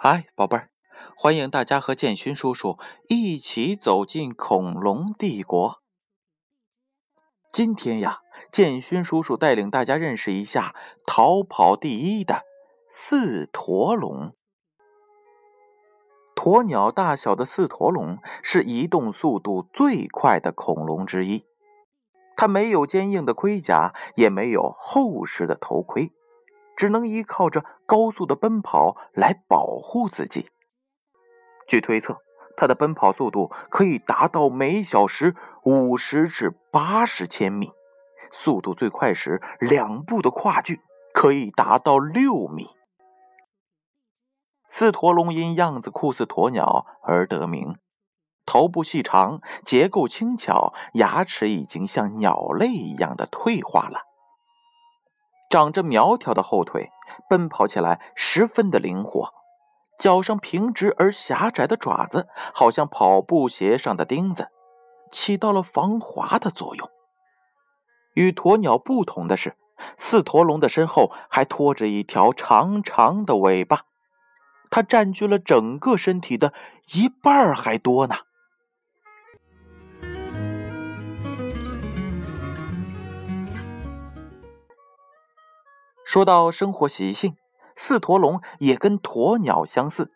嗨，宝贝儿，欢迎大家和建勋叔叔一起走进恐龙帝国。今天呀，建勋叔叔带领大家认识一下逃跑第一的四驼龙。鸵鸟大小的四驼龙是移动速度最快的恐龙之一，它没有坚硬的盔甲，也没有厚实的头盔。只能依靠着高速的奔跑来保护自己。据推测，它的奔跑速度可以达到每小时五十至八十千米，速度最快时，两步的跨距可以达到六米。四驼龙因样子酷似鸵鸟而得名，头部细长，结构轻巧，牙齿已经像鸟类一样的退化了。长着苗条的后腿，奔跑起来十分的灵活。脚上平直而狭窄的爪子，好像跑步鞋上的钉子，起到了防滑的作用。与鸵鸟不同的是，四驼龙的身后还拖着一条长长的尾巴，它占据了整个身体的一半还多呢。说到生活习性，四驼龙也跟鸵鸟相似。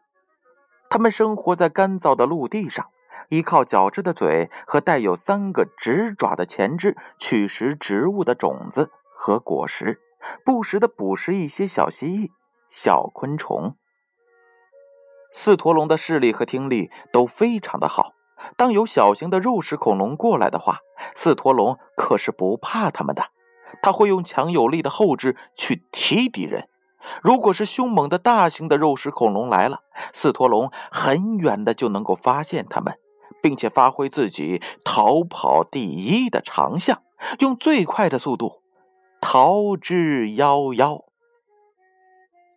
它们生活在干燥的陆地上，依靠角质的嘴和带有三个直爪的前肢取食植物的种子和果实，不时的捕食一些小蜥蜴、小昆虫。四驼龙的视力和听力都非常的好。当有小型的肉食恐龙过来的话，四驼龙可是不怕它们的。他会用强有力的后肢去踢敌人。如果是凶猛的大型的肉食恐龙来了，四驼龙很远的就能够发现它们，并且发挥自己逃跑第一的长项，用最快的速度逃之夭夭。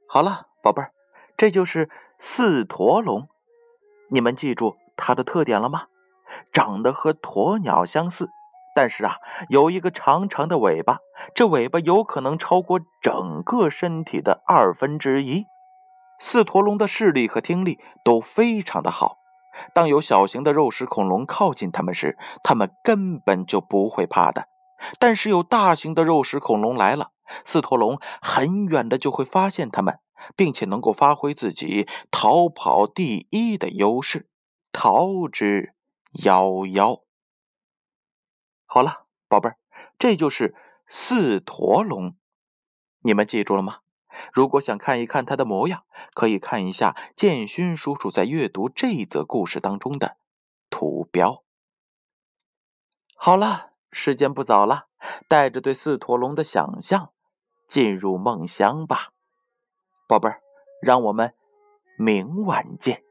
好了，宝贝儿，这就是四驼龙。你们记住它的特点了吗？长得和鸵鸟相似。但是啊，有一个长长的尾巴，这尾巴有可能超过整个身体的二分之一。四驼龙的视力和听力都非常的好，当有小型的肉食恐龙靠近它们时，它们根本就不会怕的。但是有大型的肉食恐龙来了，四驼龙很远的就会发现它们，并且能够发挥自己逃跑第一的优势，逃之夭夭。好了，宝贝儿，这就是四驼龙，你们记住了吗？如果想看一看它的模样，可以看一下建勋叔叔在阅读这一则故事当中的图标。好了，时间不早了，带着对四驼龙的想象，进入梦乡吧，宝贝儿，让我们明晚见。